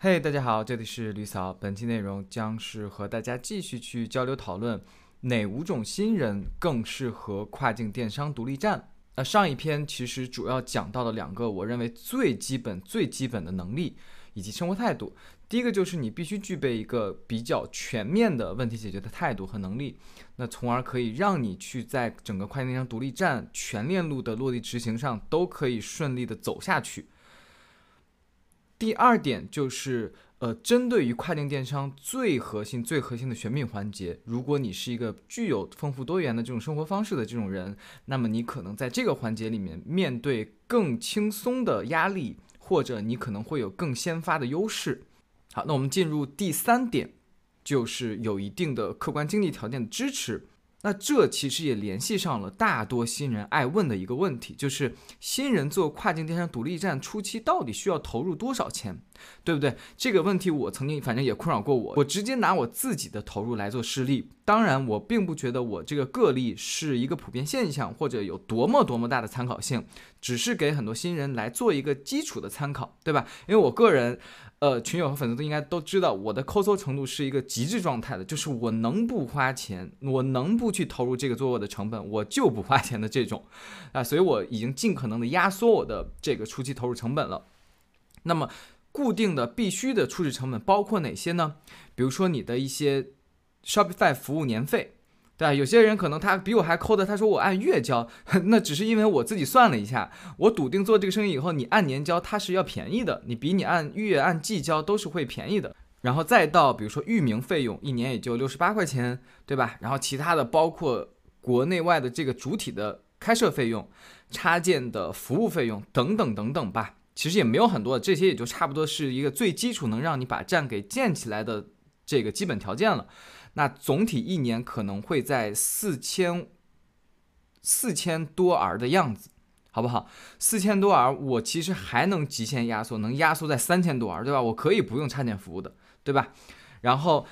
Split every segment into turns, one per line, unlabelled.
嘿，大家好，这里是吕嫂。本期内容将是和大家继续去交流讨论哪五种新人更适合跨境电商独立站。那上一篇其实主要讲到了两个我认为最基本、最基本的能力以及生活态度。第一个就是你必须具备一个比较全面的问题解决的态度和能力，那从而可以让你去在整个跨境电商独立站全链路的落地执行上都可以顺利的走下去。第二点就是，呃，针对于跨境电商最核心、最核心的选品环节，如果你是一个具有丰富多元的这种生活方式的这种人，那么你可能在这个环节里面面对更轻松的压力，或者你可能会有更先发的优势。好，那我们进入第三点，就是有一定的客观经济条件的支持。那这其实也联系上了大多新人爱问的一个问题，就是新人做跨境电商独立站初期到底需要投入多少钱，对不对？这个问题我曾经反正也困扰过我。我直接拿我自己的投入来做示例，当然我并不觉得我这个个例是一个普遍现象或者有多么多么大的参考性，只是给很多新人来做一个基础的参考，对吧？因为我个人。呃，群友和粉丝都应该都知道，我的抠搜程度是一个极致状态的，就是我能不花钱，我能不去投入这个做我的成本，我就不花钱的这种，啊，所以我已经尽可能的压缩我的这个初期投入成本了。那么，固定的必须的初始成本包括哪些呢？比如说你的一些 Shopify 服务年费。对吧，有些人可能他比我还抠的，他说我按月交，那只是因为我自己算了一下，我笃定做这个生意以后，你按年交它是要便宜的，你比你按月按季交都是会便宜的。然后再到比如说域名费用，一年也就六十八块钱，对吧？然后其他的包括国内外的这个主体的开设费用、插件的服务费用等等等等吧，其实也没有很多，这些也就差不多是一个最基础能让你把站给建起来的这个基本条件了。那总体一年可能会在四千四千多 R 的样子，好不好？四千多 R，我其实还能极限压缩，能压缩在三千多 R，对吧？我可以不用插件服务的，对吧？然后，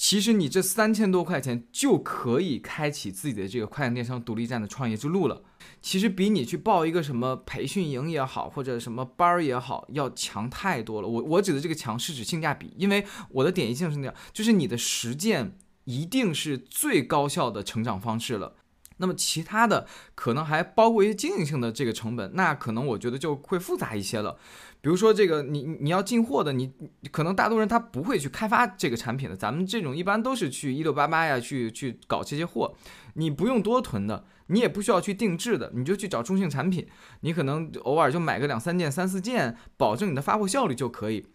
其实你这三千多块钱就可以开启自己的这个跨境电商独立站的创业之路了。其实比你去报一个什么培训营也好，或者什么班儿也好，要强太多了。我我指的这个强是指性价比，因为我的典型性是那样，就是你的实践一定是最高效的成长方式了。那么其他的可能还包括一些经营性的这个成本，那可能我觉得就会复杂一些了。比如说这个，你你要进货的，你可能大多人他不会去开发这个产品的，咱们这种一般都是去一六八八呀，去去搞这些货，你不用多囤的，你也不需要去定制的，你就去找中性产品，你可能偶尔就买个两三件、三四件，保证你的发货效率就可以。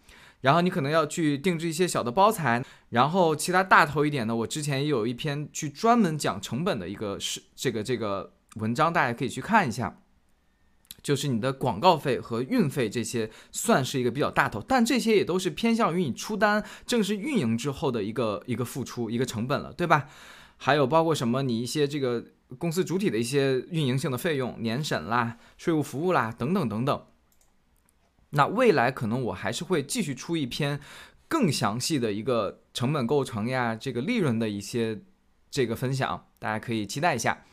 然后你可能要去定制一些小的包材，然后其他大头一点的，我之前也有一篇去专门讲成本的一个是这个这个文章，大家可以去看一下。就是你的广告费和运费这些算是一个比较大头，但这些也都是偏向于你出单正式运营之后的一个一个付出一个成本了，对吧？还有包括什么你一些这个公司主体的一些运营性的费用、年审啦、税务服务啦等等等等。那未来可能我还是会继续出一篇更详细的一个成本构成呀、这个利润的一些这个分享，大家可以期待一下。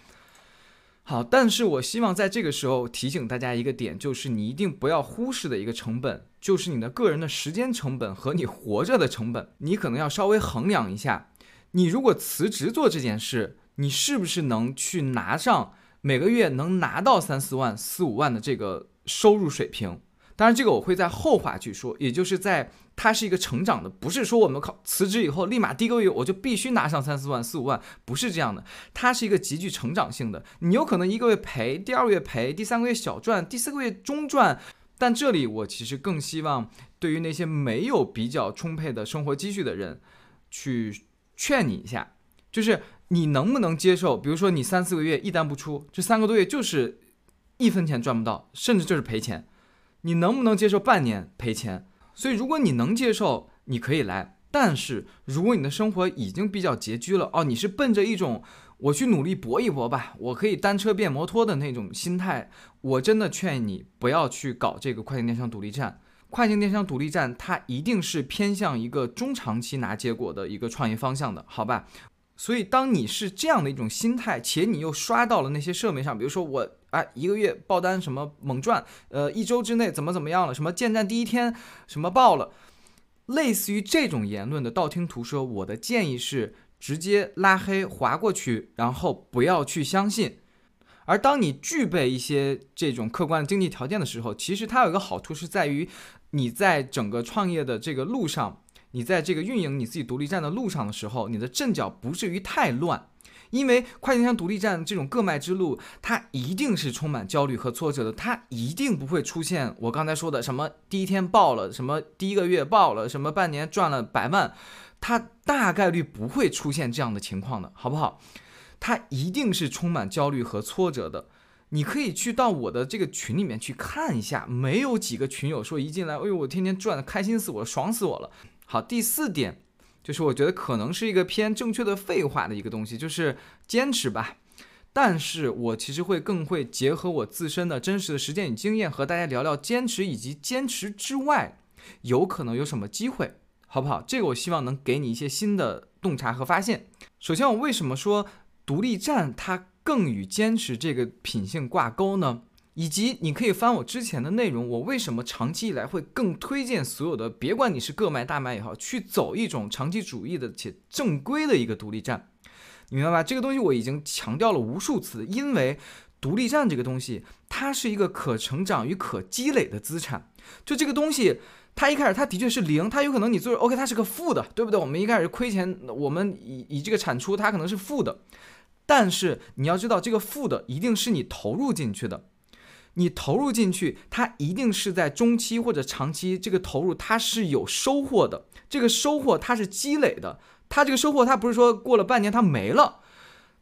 好，但是我希望在这个时候提醒大家一个点，就是你一定不要忽视的一个成本，就是你的个人的时间成本和你活着的成本，你可能要稍微衡量一下。你如果辞职做这件事，你是不是能去拿上每个月能拿到三四万、四五万的这个收入水平？当然，这个我会在后话去说，也就是在。它是一个成长的，不是说我们靠辞职以后立马第一个月我就必须拿上三四万、四五万，不是这样的。它是一个极具成长性的，你有可能一个月赔，第二个月赔，第三个月小赚，第四个月中赚。但这里我其实更希望对于那些没有比较充沛的生活积蓄的人，去劝你一下，就是你能不能接受？比如说你三四个月一单不出，这三个多月就是一分钱赚不到，甚至就是赔钱。你能不能接受半年赔钱？所以，如果你能接受，你可以来；但是，如果你的生活已经比较拮据了，哦，你是奔着一种我去努力搏一搏吧，我可以单车变摩托的那种心态，我真的劝你不要去搞这个跨境电商独立站。跨境电商独立站，它一定是偏向一个中长期拿结果的一个创业方向的，好吧？所以，当你是这样的一种心态，且你又刷到了那些社媒上，比如说我啊，一个月爆单什么猛赚，呃，一周之内怎么怎么样了，什么建站第一天什么爆了，类似于这种言论的道听途说，我的建议是直接拉黑划过去，然后不要去相信。而当你具备一些这种客观的经济条件的时候，其实它有一个好处是在于，你在整个创业的这个路上，你在这个运营你自己独立站的路上的时候，你的阵脚不至于太乱。因为跨境电商独立站这种各卖之路，它一定是充满焦虑和挫折的，它一定不会出现我刚才说的什么第一天爆了，什么第一个月爆了，什么半年赚了百万，它大概率不会出现这样的情况的，好不好？它一定是充满焦虑和挫折的。你可以去到我的这个群里面去看一下，没有几个群友说一进来，哎呦，我天天赚的开心死我了，爽死我了。好，第四点。就是我觉得可能是一个偏正确的废话的一个东西，就是坚持吧。但是我其实会更会结合我自身的真实的实践与经验，和大家聊聊坚持以及坚持之外有可能有什么机会，好不好？这个我希望能给你一些新的洞察和发现。首先，我为什么说独立站它更与坚持这个品性挂钩呢？以及你可以翻我之前的内容，我为什么长期以来会更推荐所有的，别管你是个卖大卖也好，去走一种长期主义的且正规的一个独立站，你明白吧？这个东西我已经强调了无数次，因为独立站这个东西，它是一个可成长与可积累的资产。就这个东西，它一开始它的确是零，它有可能你做 OK，它是个负的，对不对？我们一开始亏钱，我们以以这个产出，它可能是负的，但是你要知道，这个负的一定是你投入进去的。你投入进去，它一定是在中期或者长期，这个投入它是有收获的。这个收获它是积累的，它这个收获它不是说过了半年它没了，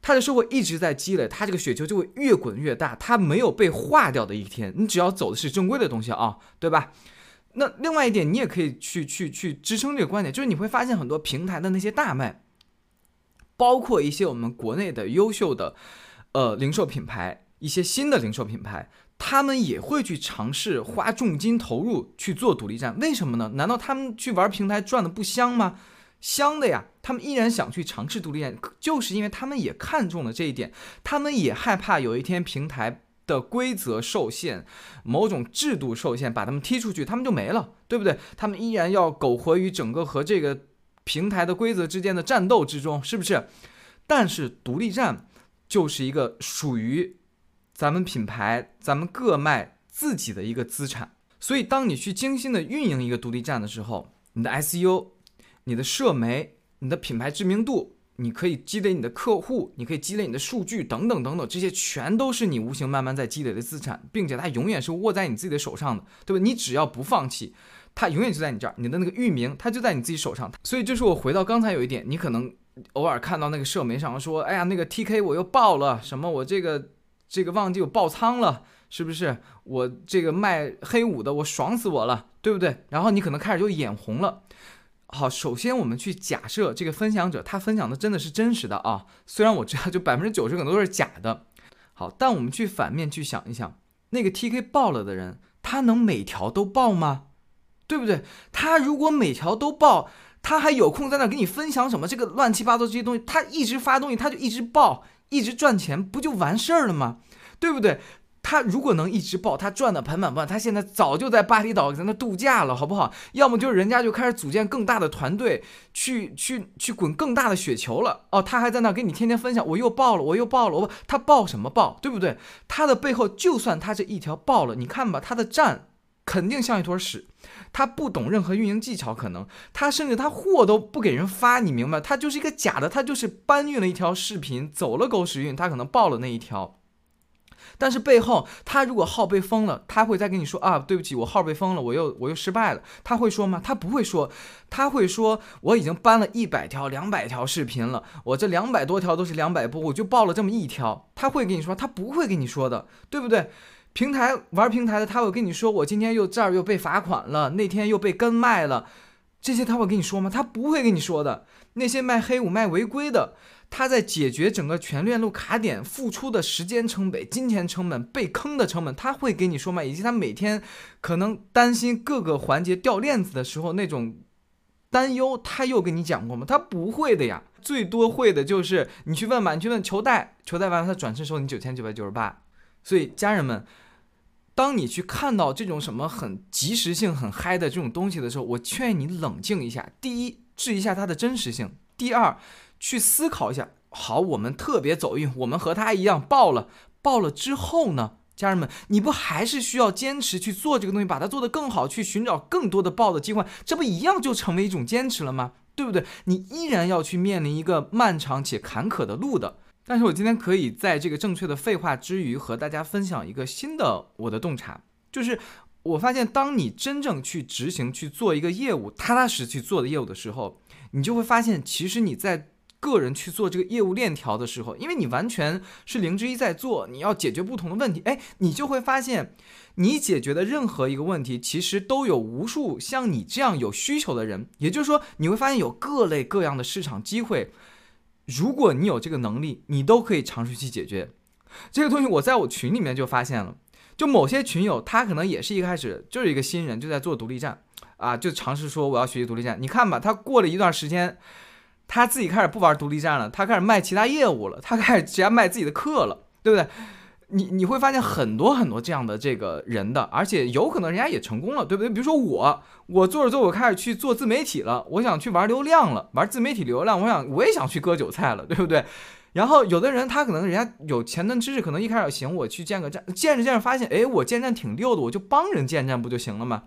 它的收获一直在积累，它这个雪球就会越滚越大，它没有被化掉的一天。你只要走的是正规的东西啊，对吧？那另外一点，你也可以去去去支撑这个观点，就是你会发现很多平台的那些大卖，包括一些我们国内的优秀的呃零售品牌，一些新的零售品牌。他们也会去尝试花重金投入去做独立站，为什么呢？难道他们去玩平台赚的不香吗？香的呀！他们依然想去尝试独立站，就是因为他们也看中了这一点，他们也害怕有一天平台的规则受限，某种制度受限，把他们踢出去，他们就没了，对不对？他们依然要苟活于整个和这个平台的规则之间的战斗之中，是不是？但是独立站就是一个属于。咱们品牌，咱们各卖自己的一个资产，所以当你去精心的运营一个独立站的时候，你的 SEO、你的社媒、你的品牌知名度，你可以积累你的客户，你可以积累你的数据等等等等，这些全都是你无形慢慢在积累的资产，并且它永远是握在你自己的手上的，对吧？你只要不放弃，它永远就在你这儿，你的那个域名它就在你自己手上。所以就是我回到刚才有一点，你可能偶尔看到那个社媒上说，哎呀，那个 TK 我又爆了，什么我这个。这个旺季我爆仓了，是不是？我这个卖黑五的，我爽死我了，对不对？然后你可能开始就眼红了。好，首先我们去假设这个分享者他分享的真的是真实的啊，虽然我知道就百分之九十可能都是假的。好，但我们去反面去想一想，那个 TK 爆了的人，他能每条都爆吗？对不对？他如果每条都爆，他还有空在那给你分享什么这个乱七八糟这些东西？他一直发东西，他就一直爆。一直赚钱不就完事儿了吗？对不对？他如果能一直爆，他赚的盆满钵满，他现在早就在巴厘岛在那度假了，好不好？要么就是人家就开始组建更大的团队，去去去滚更大的雪球了。哦，他还在那给你天天分享，我又爆了，我又爆了，我他爆什么爆？对不对？他的背后，就算他这一条爆了，你看吧，他的站肯定像一坨屎。他不懂任何运营技巧，可能他甚至他货都不给人发，你明白？他就是一个假的，他就是搬运了一条视频，走了狗屎运，他可能爆了那一条。但是背后他如果号被封了，他会再跟你说啊，对不起，我号被封了，我又我又失败了。他会说吗？他不会说，他会说我已经搬了一百条、两百条视频了，我这两百多条都是两百波，我就爆了这么一条。他会跟你说，他不会跟你说的，对不对？平台玩平台的，他会跟你说我今天又这儿又被罚款了，那天又被跟卖了，这些他会跟你说吗？他不会跟你说的。那些卖黑五卖违规的，他在解决整个全链路卡点付出的时间成本、金钱成本、被坑的成本，他会给你说吗？以及他每天可能担心各个环节掉链子的时候那种担忧，他又跟你讲过吗？他不会的呀，最多会的就是你去问吧，你去问求贷，求贷完了他转身收你九千九百九十八。所以家人们。当你去看到这种什么很即时性很嗨的这种东西的时候，我劝你冷静一下。第一，质疑一下它的真实性；第二，去思考一下。好，我们特别走运，我们和他一样爆了。爆了之后呢，家人们，你不还是需要坚持去做这个东西，把它做得更好，去寻找更多的爆的机会？这不一样就成为一种坚持了吗？对不对？你依然要去面临一个漫长且坎坷的路的。但是我今天可以在这个正确的废话之余，和大家分享一个新的我的洞察，就是我发现，当你真正去执行去做一个业务，踏踏实实去做的业务的时候，你就会发现，其实你在个人去做这个业务链条的时候，因为你完全是零之一在做，你要解决不同的问题，哎，你就会发现，你解决的任何一个问题，其实都有无数像你这样有需求的人，也就是说，你会发现有各类各样的市场机会。如果你有这个能力，你都可以尝试去解决这个东西。我在我群里面就发现了，就某些群友，他可能也是一开始就是一个新人，就在做独立站啊，就尝试说我要学习独立站。你看吧，他过了一段时间，他自己开始不玩独立站了，他开始卖其他业务了，他开始直接卖自己的课了，对不对？你你会发现很多很多这样的这个人的，而且有可能人家也成功了，对不对？比如说我，我做着做，我开始去做自媒体了，我想去玩流量了，玩自媒体流量，我想我也想去割韭菜了，对不对？然后有的人他可能人家有前端知识，可能一开始行，我去建个站，建着建着发现，哎，我建站挺溜的，我就帮人建站不就行了吗？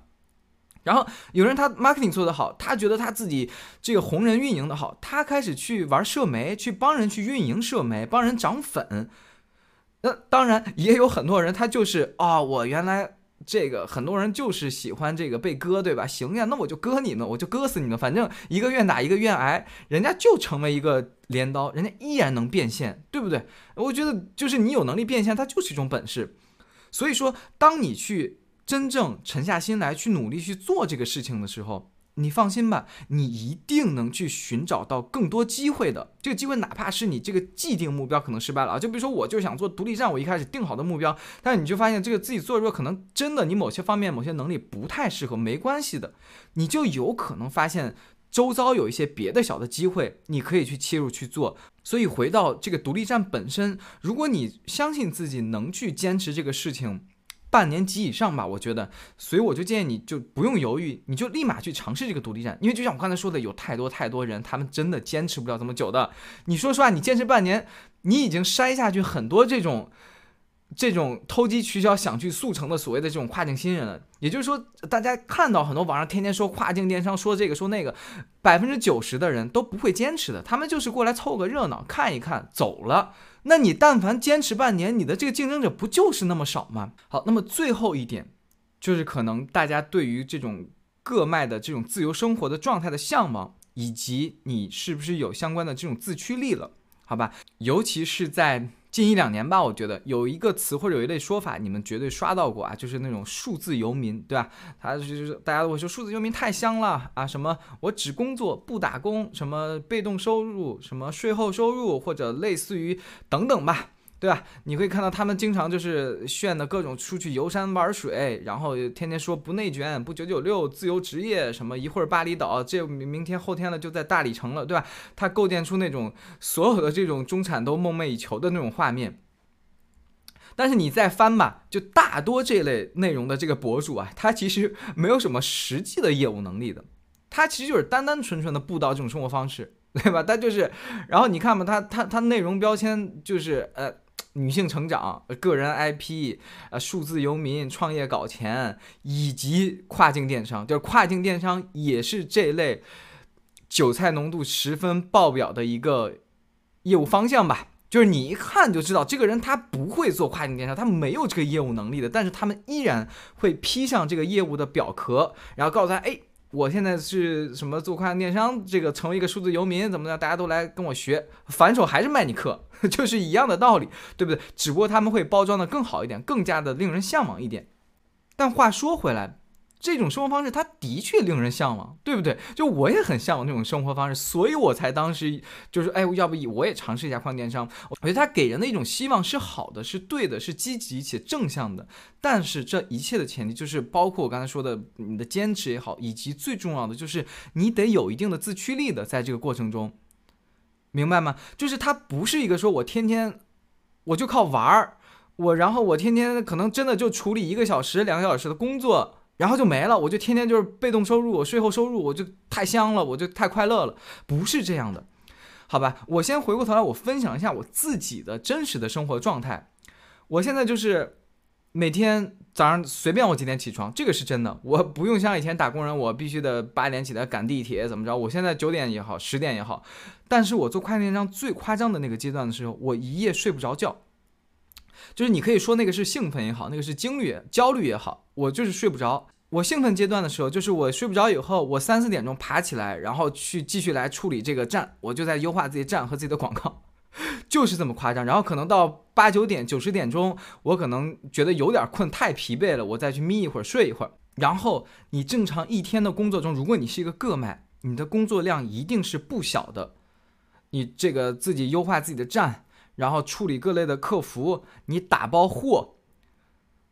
然后有人他 marketing 做得好，他觉得他自己这个红人运营的好，他开始去玩社媒，去帮人去运营社媒，帮人涨粉。那当然也有很多人，他就是啊，我原来这个很多人就是喜欢这个被割，对吧？行呀，那我就割你们，我就割死你们，反正一个愿打一个愿挨，人家就成为一个镰刀，人家依然能变现，对不对？我觉得就是你有能力变现，它就是一种本事。所以说，当你去真正沉下心来去努力去做这个事情的时候。你放心吧，你一定能去寻找到更多机会的。这个机会哪怕是你这个既定目标可能失败了啊，就比如说我就想做独立站，我一开始定好的目标，但是你就发现这个自己做弱，可能真的你某些方面某些能力不太适合，没关系的，你就有可能发现周遭有一些别的小的机会，你可以去切入去做。所以回到这个独立站本身，如果你相信自己能去坚持这个事情。半年及以上吧，我觉得，所以我就建议你就不用犹豫，你就立马去尝试这个独立站，因为就像我刚才说的，有太多太多人，他们真的坚持不了这么久的。你说实话，你坚持半年，你已经筛下去很多这种这种投机取巧、想去速成的所谓的这种跨境新人了。也就是说，大家看到很多网上天天说跨境电商，说这个说那个，百分之九十的人都不会坚持的，他们就是过来凑个热闹，看一看，走了。那你但凡坚持半年，你的这个竞争者不就是那么少吗？好，那么最后一点，就是可能大家对于这种各卖的这种自由生活的状态的向往，以及你是不是有相关的这种自驱力了？好吧，尤其是在。近一两年吧，我觉得有一个词或者有一类说法，你们绝对刷到过啊，就是那种数字游民，对吧？他就是大家都会说数字游民太香了啊，什么我只工作不打工，什么被动收入，什么税后收入，或者类似于等等吧。对吧？你会看到他们经常就是炫的各种出去游山玩水，然后天天说不内卷、不九九六、自由职业，什么一会儿巴厘岛，这明天后天了就在大理城了，对吧？他构建出那种所有的这种中产都梦寐以求的那种画面。但是你再翻吧，就大多这类内容的这个博主啊，他其实没有什么实际的业务能力的，他其实就是单单纯纯的布道这种生活方式，对吧？他就是，然后你看嘛，他他他内容标签就是呃。女性成长、个人 IP、呃，数字游民、创业搞钱，以及跨境电商，就是跨境电商也是这类韭菜浓度十分爆表的一个业务方向吧。就是你一看就知道，这个人他不会做跨境电商，他没有这个业务能力的，但是他们依然会披上这个业务的表壳，然后告诉他，哎。我现在是什么做跨境电商，这个成为一个数字游民怎么的，大家都来跟我学，反手还是卖你课，就是一样的道理，对不对？只不过他们会包装的更好一点，更加的令人向往一点。但话说回来。这种生活方式，它的确令人向往，对不对？就我也很向往那种生活方式，所以我才当时就是，哎，要不我也尝试一下跨境电商。我觉得它给人的一种希望是好的，是对的，是积极且正向的。但是这一切的前提就是，包括我刚才说的，你的坚持也好，以及最重要的就是你得有一定的自驱力的，在这个过程中，明白吗？就是它不是一个说我天天我就靠玩儿。我然后我天天可能真的就处理一个小时、两个小时的工作，然后就没了。我就天天就是被动收入，我税后收入我就太香了，我就太快乐了。不是这样的，好吧？我先回过头来，我分享一下我自己的真实的生活状态。我现在就是每天早上随便我几点起床，这个是真的，我不用像以前打工人，我必须得八点起来赶地铁怎么着。我现在九点也好，十点也好，但是我做快递电商最夸张的那个阶段的时候，我一夜睡不着觉。就是你可以说那个是兴奋也好，那个是焦虑焦虑也好，我就是睡不着。我兴奋阶段的时候，就是我睡不着以后，我三四点钟爬起来，然后去继续来处理这个站，我就在优化自己站和自己的广告，就是这么夸张。然后可能到八九点、九十点钟，我可能觉得有点困，太疲惫了，我再去眯一会儿，睡一会儿。然后你正常一天的工作中，如果你是一个个卖，你的工作量一定是不小的。你这个自己优化自己的站。然后处理各类的客服，你打包货，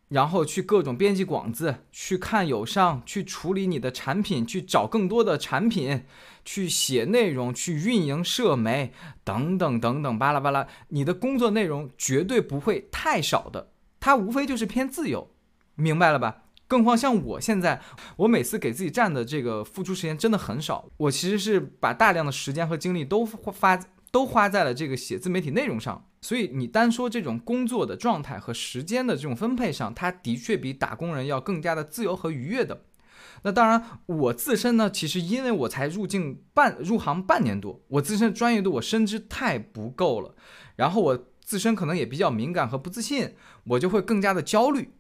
然后去各种编辑广子，去看友商，去处理你的产品，去找更多的产品，去写内容，去运营社媒，等等等等，巴拉巴拉，你的工作内容绝对不会太少的，它无非就是偏自由，明白了吧？更何况像我现在，我每次给自己占的这个付出时间真的很少，我其实是把大量的时间和精力都发。都花在了这个写自媒体内容上，所以你单说这种工作的状态和时间的这种分配上，它的确比打工人要更加的自由和愉悦的。那当然，我自身呢，其实因为我才入境半入行半年多，我自身专业度我深知太不够了，然后我自身可能也比较敏感和不自信，我就会更加的焦虑，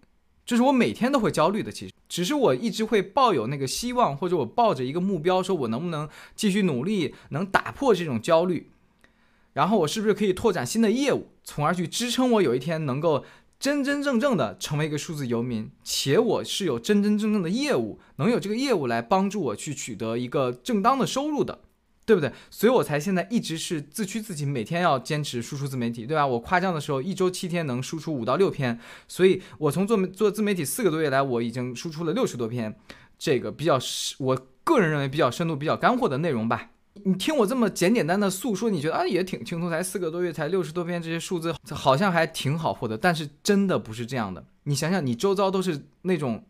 这是我每天都会焦虑的。其实，只是我一直会抱有那个希望，或者我抱着一个目标，说我能不能继续努力，能打破这种焦虑。然后我是不是可以拓展新的业务，从而去支撑我有一天能够真真正正的成为一个数字游民，且我是有真真正正的业务，能有这个业务来帮助我去取得一个正当的收入的，对不对？所以我才现在一直是自驱自己，每天要坚持输出自媒体，对吧？我夸张的时候一周七天能输出五到六篇，所以我从做做自媒体四个多月来，我已经输出了六十多篇，这个比较我个人认为比较深度、比较干货的内容吧。你听我这么简简单的诉说，你觉得啊也挺轻松，才四个多月，才六十多篇，这些数字好像还挺好获得，但是真的不是这样的。你想想，你周遭都是那种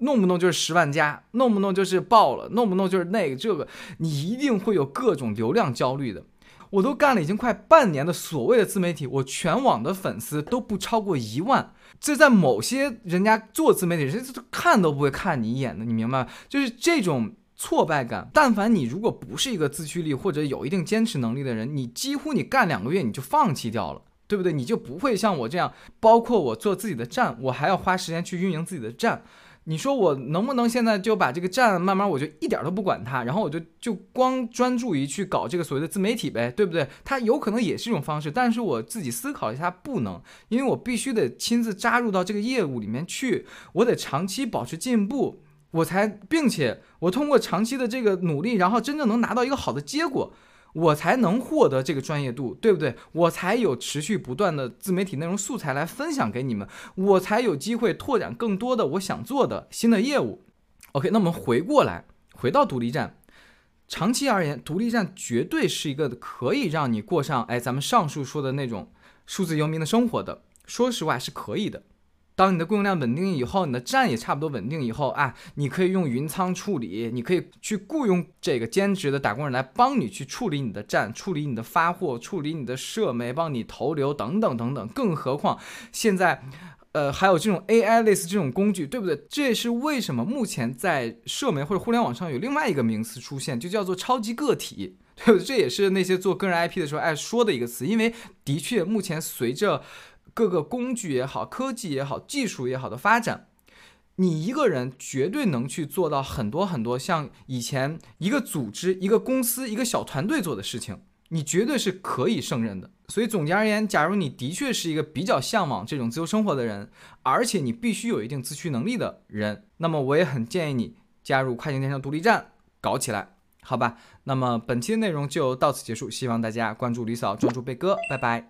弄不弄就是十万加，弄不弄就是爆了，弄不弄就是那个这个，你一定会有各种流量焦虑的。我都干了已经快半年的所谓的自媒体，我全网的粉丝都不超过一万，这在某些人家做自媒体，人家看都不会看你一眼的，你明白吗？就是这种。挫败感，但凡你如果不是一个自驱力或者有一定坚持能力的人，你几乎你干两个月你就放弃掉了，对不对？你就不会像我这样，包括我做自己的站，我还要花时间去运营自己的站。你说我能不能现在就把这个站慢慢我就一点都不管它，然后我就就光专注于去搞这个所谓的自媒体呗，对不对？它有可能也是一种方式，但是我自己思考一下，不能，因为我必须得亲自扎入到这个业务里面去，我得长期保持进步。我才，并且我通过长期的这个努力，然后真正能拿到一个好的结果，我才能获得这个专业度，对不对？我才有持续不断的自媒体内容素材来分享给你们，我才有机会拓展更多的我想做的新的业务。OK，那我们回过来，回到独立站，长期而言，独立站绝对是一个可以让你过上哎咱们上述说的那种数字游民的生活的。说实话是可以的。当你的供应量稳定以后，你的站也差不多稳定以后啊，你可以用云仓处理，你可以去雇佣这个兼职的打工人来帮你去处理你的站，处理你的发货，处理你的社媒，帮你投流等等等等。更何况现在，呃，还有这种 AI 类似这种工具，对不对？这也是为什么目前在社媒或者互联网上有另外一个名词出现，就叫做超级个体，对不对？这也是那些做个人 IP 的时候爱说的一个词，因为的确目前随着各个工具也好，科技也好，技术也好的发展，你一个人绝对能去做到很多很多像以前一个组织、一个公司、一个小团队做的事情，你绝对是可以胜任的。所以总结而言，假如你的确是一个比较向往这种自由生活的人，而且你必须有一定自驱能力的人，那么我也很建议你加入跨境电商独立站，搞起来，好吧？那么本期的内容就到此结束，希望大家关注李嫂，专注贝哥，拜拜。